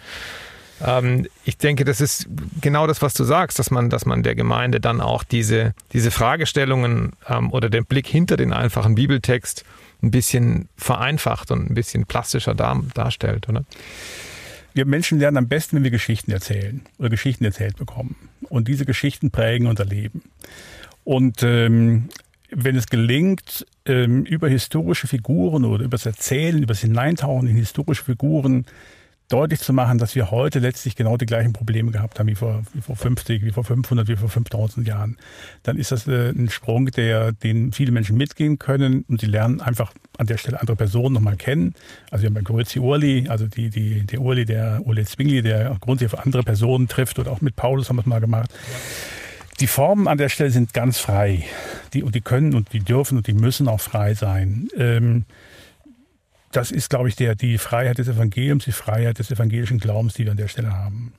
Ähm, ich denke, das ist genau das, was du sagst, dass man, dass man der Gemeinde dann auch diese, diese Fragestellungen ähm, oder den Blick hinter den einfachen Bibeltext ein bisschen vereinfacht und ein bisschen plastischer dar, darstellt, oder? Wir Menschen lernen am besten, wenn wir Geschichten erzählen oder Geschichten erzählt bekommen. Und diese Geschichten prägen unser Leben. Und ähm, wenn es gelingt, ähm, über historische Figuren oder über das Erzählen, über das Hineintauchen in historische Figuren deutlich zu machen, dass wir heute letztlich genau die gleichen Probleme gehabt haben wie vor, wie vor 50, wie vor 500, wie vor 5000 Jahren, dann ist das äh, ein Sprung, der, den viele Menschen mitgehen können und sie lernen einfach an der Stelle andere Personen nochmal kennen. Also wir haben bei Grözi Urli, also die, die, der Urli, der Ule Zwingli, der grundsätzlich auf andere Personen trifft oder auch mit Paulus haben wir es mal gemacht. Ja die Formen an der Stelle sind ganz frei. Die, und die können und die dürfen und die müssen auch frei sein. Ähm, das ist, glaube ich, der, die Freiheit des Evangeliums, die Freiheit des evangelischen Glaubens, die wir an der Stelle haben.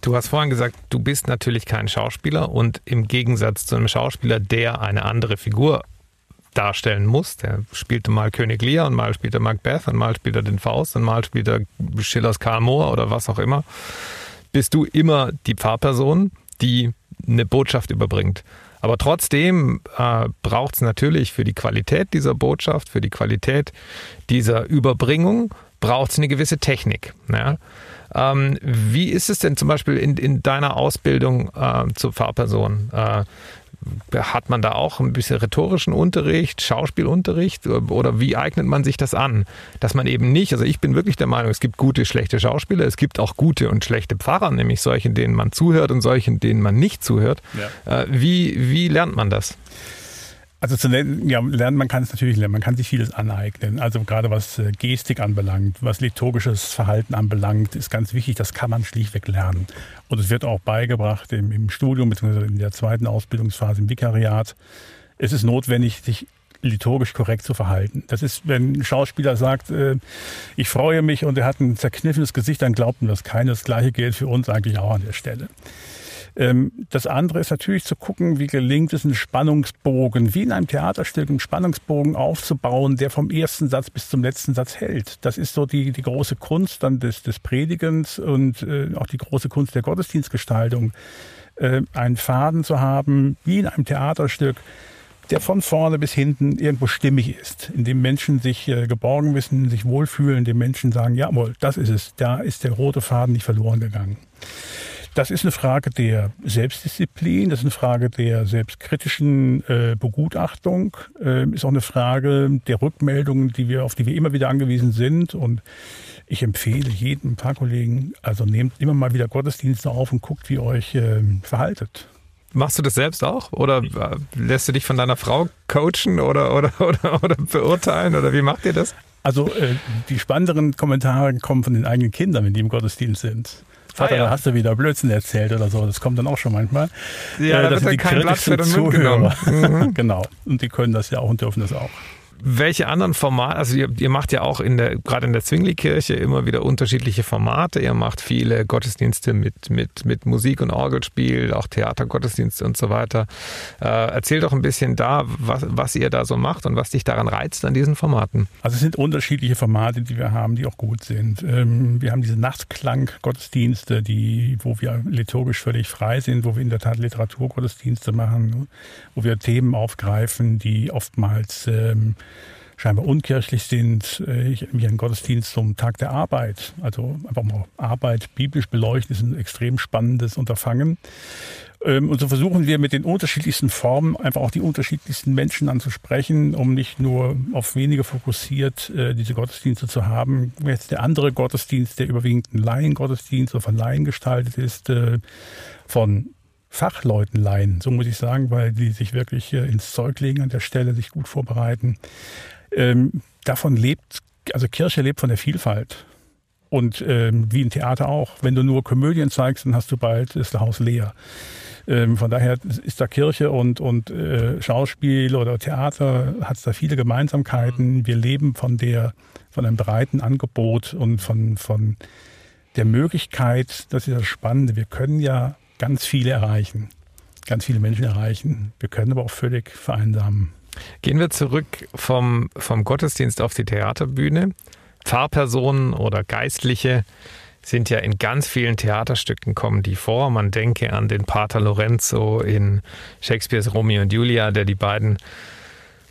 Du hast vorhin gesagt, du bist natürlich kein Schauspieler und im Gegensatz zu einem Schauspieler, der eine andere Figur darstellen muss. Der spielte mal König Lear und mal spielt er Macbeth und mal spielt er den Faust und mal spielt er Schillers Karl Moor oder was auch immer. Bist du immer die Pfarrperson, die eine Botschaft überbringt. Aber trotzdem äh, braucht es natürlich für die Qualität dieser Botschaft, für die Qualität dieser Überbringung, braucht es eine gewisse Technik. Ja? Ähm, wie ist es denn zum Beispiel in, in deiner Ausbildung äh, zur Fahrperson? Äh, hat man da auch ein bisschen rhetorischen Unterricht, Schauspielunterricht oder wie eignet man sich das an? Dass man eben nicht, also ich bin wirklich der Meinung, es gibt gute, schlechte Schauspieler, es gibt auch gute und schlechte Pfarrer, nämlich solche, denen man zuhört und solche, denen man nicht zuhört. Ja. Äh, wie, wie lernt man das? Also zu lernen, ja, lernen, man kann es natürlich lernen, man kann sich vieles aneignen. Also gerade was äh, Gestik anbelangt, was liturgisches Verhalten anbelangt, ist ganz wichtig, das kann man schlichtweg lernen. Und es wird auch beigebracht im, im Studium bzw. in der zweiten Ausbildungsphase im Vikariat. Es ist notwendig, sich liturgisch korrekt zu verhalten. Das ist, wenn ein Schauspieler sagt, äh, ich freue mich und er hat ein zerkniffenes Gesicht, dann glaubt man das keiner. Das gleiche gilt für uns eigentlich auch an der Stelle. Ähm, das andere ist natürlich zu gucken, wie gelingt es, einen Spannungsbogen, wie in einem Theaterstück, einen Spannungsbogen aufzubauen, der vom ersten Satz bis zum letzten Satz hält. Das ist so die, die große Kunst dann des, des Predigens und äh, auch die große Kunst der Gottesdienstgestaltung. Äh, einen Faden zu haben, wie in einem Theaterstück, der von vorne bis hinten irgendwo stimmig ist, in dem Menschen sich äh, geborgen wissen, sich wohlfühlen, dem Menschen sagen, jawohl, das ist es, da ist der rote Faden nicht verloren gegangen. Das ist eine Frage der Selbstdisziplin, das ist eine Frage der selbstkritischen äh, Begutachtung, äh, ist auch eine Frage der Rückmeldungen, die wir, auf die wir immer wieder angewiesen sind. Und ich empfehle jedem Paarkollegen, also nehmt immer mal wieder Gottesdienste auf und guckt, wie ihr euch äh, verhaltet. Machst du das selbst auch? Oder äh, lässt du dich von deiner Frau coachen oder, oder, [laughs] oder, oder beurteilen? Oder wie macht ihr das? Also äh, die spannenderen Kommentare kommen von den eigenen Kindern, wenn die im Gottesdienst sind. Vater, ah, ja. da hast du wieder Blödsinn erzählt oder so. Das kommt dann auch schon manchmal. Ja, äh, da wird dann kein Blatt für den Mund genommen. Mhm. [laughs] genau. Und die können das ja auch und dürfen das auch. Welche anderen Formate, also ihr, ihr, macht ja auch in der, gerade in der Zwingli-Kirche immer wieder unterschiedliche Formate. Ihr macht viele Gottesdienste mit, mit, mit Musik und Orgelspiel, auch Theatergottesdienste und so weiter. Äh, erzähl doch ein bisschen da, was, was ihr da so macht und was dich daran reizt an diesen Formaten. Also es sind unterschiedliche Formate, die wir haben, die auch gut sind. Ähm, wir haben diese Nachtklang-Gottesdienste, die, wo wir liturgisch völlig frei sind, wo wir in der Tat Literaturgottesdienste machen, wo wir Themen aufgreifen, die oftmals ähm, scheinbar unkirchlich sind. Äh, ich mich an Gottesdienst zum Tag der Arbeit, also einfach mal Arbeit biblisch beleuchten, ist ein extrem spannendes Unterfangen. Ähm, und so versuchen wir mit den unterschiedlichsten Formen einfach auch die unterschiedlichsten Menschen anzusprechen, um nicht nur auf wenige fokussiert äh, diese Gottesdienste zu haben. Jetzt der andere Gottesdienst, der überwiegend ein Laiengottesdienst oder von Laien gestaltet ist, äh, von Fachleuten leihen, so muss ich sagen, weil die sich wirklich ins Zeug legen an der Stelle, sich gut vorbereiten. Ähm, davon lebt, also Kirche lebt von der Vielfalt. Und ähm, wie im Theater auch, wenn du nur Komödien zeigst, dann hast du bald das Haus leer. Ähm, von daher ist da Kirche und, und äh, Schauspiel oder Theater hat es da viele Gemeinsamkeiten. Wir leben von der, von einem breiten Angebot und von, von der Möglichkeit, das ist das Spannende, wir können ja ganz viele erreichen, ganz viele Menschen erreichen. Wir können aber auch völlig vereinsamen. Gehen wir zurück vom, vom Gottesdienst auf die Theaterbühne. Pfarrpersonen oder Geistliche sind ja in ganz vielen Theaterstücken kommen die vor. Man denke an den Pater Lorenzo in Shakespeares Romeo und Julia, der die beiden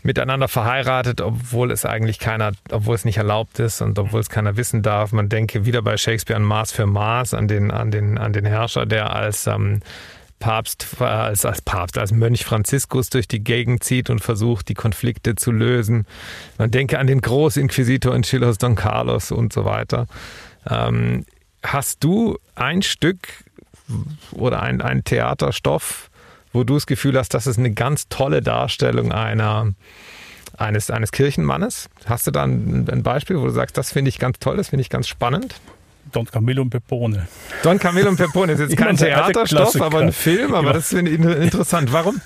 miteinander verheiratet, obwohl es eigentlich keiner, obwohl es nicht erlaubt ist und obwohl es keiner wissen darf. Man denke wieder bei Shakespeare an Maß für Maß, an den, an den, an den Herrscher, der als ähm, Papst, als, als Papst, als Mönch Franziskus durch die Gegend zieht und versucht, die Konflikte zu lösen. Man denke an den Großinquisitor in Schillers Don Carlos und so weiter. Ähm, hast du ein Stück oder ein, ein Theaterstoff, wo du das Gefühl hast, das ist eine ganz tolle Darstellung einer, eines, eines Kirchenmannes? Hast du da ein, ein Beispiel, wo du sagst, das finde ich ganz toll, das finde ich ganz spannend? Don Camillo und Pepone. Don Camillo und Pepone ist jetzt [laughs] kein Theaterstoff, aber ein Film, aber das finde ich interessant. Warum?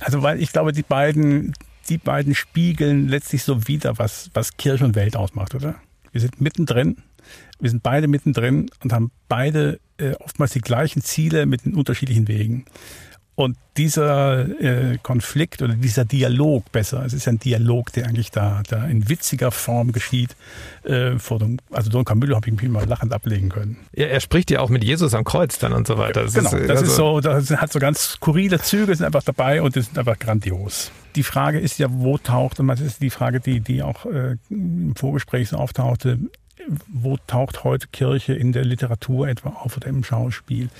Also, weil ich glaube, die beiden, die beiden spiegeln letztlich so wieder, was, was Kirche und Welt ausmacht, oder? Wir sind mittendrin, wir sind beide mittendrin und haben beide äh, oftmals die gleichen Ziele mit den unterschiedlichen Wegen. Und dieser äh, Konflikt oder dieser Dialog besser, es ist ein Dialog, der eigentlich da, da in witziger Form geschieht. Äh, vor dem, also Don Camillo habe ich mich mal lachend ablegen können. Ja, er spricht ja auch mit Jesus am Kreuz dann und so weiter. Das genau, ist, das also ist so, das hat so ganz skurrile Züge, sind einfach dabei und sind einfach grandios. Die Frage ist ja, wo taucht, und das ist die Frage, die, die auch äh, im Vorgespräch so auftauchte, wo taucht heute Kirche in der Literatur etwa auf oder im Schauspiel?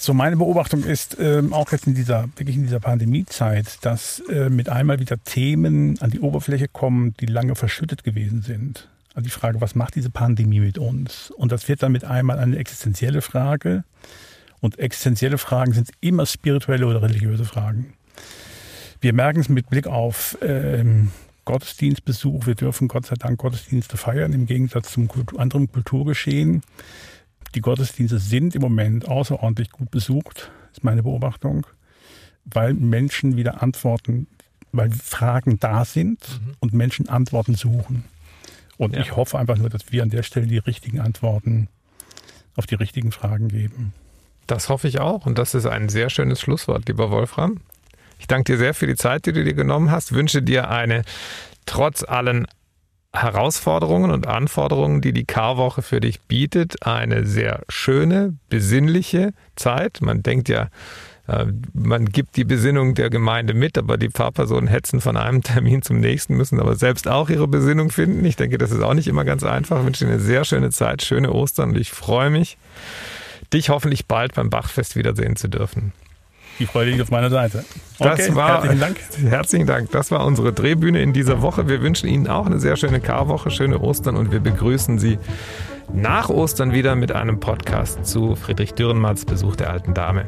So meine Beobachtung ist ähm, auch jetzt in dieser wirklich in dieser Pandemiezeit, dass äh, mit einmal wieder Themen an die Oberfläche kommen, die lange verschüttet gewesen sind. Also die Frage, was macht diese Pandemie mit uns? Und das wird dann mit einmal eine existenzielle Frage. Und existenzielle Fragen sind immer spirituelle oder religiöse Fragen. Wir merken es mit Blick auf ähm, Gottesdienstbesuch. Wir dürfen Gott sei Dank Gottesdienste feiern, im Gegensatz zum anderen Kulturgeschehen. Die Gottesdienste sind im Moment außerordentlich gut besucht, ist meine Beobachtung, weil Menschen wieder Antworten, weil Fragen da sind mhm. und Menschen Antworten suchen. Und ja. ich hoffe einfach nur, dass wir an der Stelle die richtigen Antworten auf die richtigen Fragen geben. Das hoffe ich auch. Und das ist ein sehr schönes Schlusswort, lieber Wolfram. Ich danke dir sehr für die Zeit, die du dir genommen hast. Wünsche dir eine trotz allen Herausforderungen und Anforderungen, die die Karwoche für dich bietet, eine sehr schöne, besinnliche Zeit. Man denkt ja, äh, man gibt die Besinnung der Gemeinde mit, aber die Pfarrpersonen hetzen von einem [laughs] Termin zum nächsten, müssen aber selbst auch ihre Besinnung finden. Ich denke, das ist auch nicht immer ganz einfach. Ich wünsche dir eine sehr schöne Zeit, schöne Ostern und ich freue mich, dich hoffentlich bald beim Bachfest wiedersehen zu dürfen. Die Freude liegt auf meiner Seite. Okay, das war, herzlichen Dank. Herzlichen Dank. Das war unsere Drehbühne in dieser Woche. Wir wünschen Ihnen auch eine sehr schöne Karwoche, schöne Ostern und wir begrüßen Sie nach Ostern wieder mit einem Podcast zu Friedrich Dürrenmatts Besuch der alten Dame.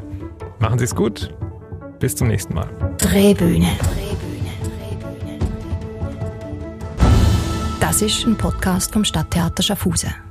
Machen Sie es gut. Bis zum nächsten Mal. Drehbühne. Das ist ein Podcast vom Stadttheater Schaffhausen.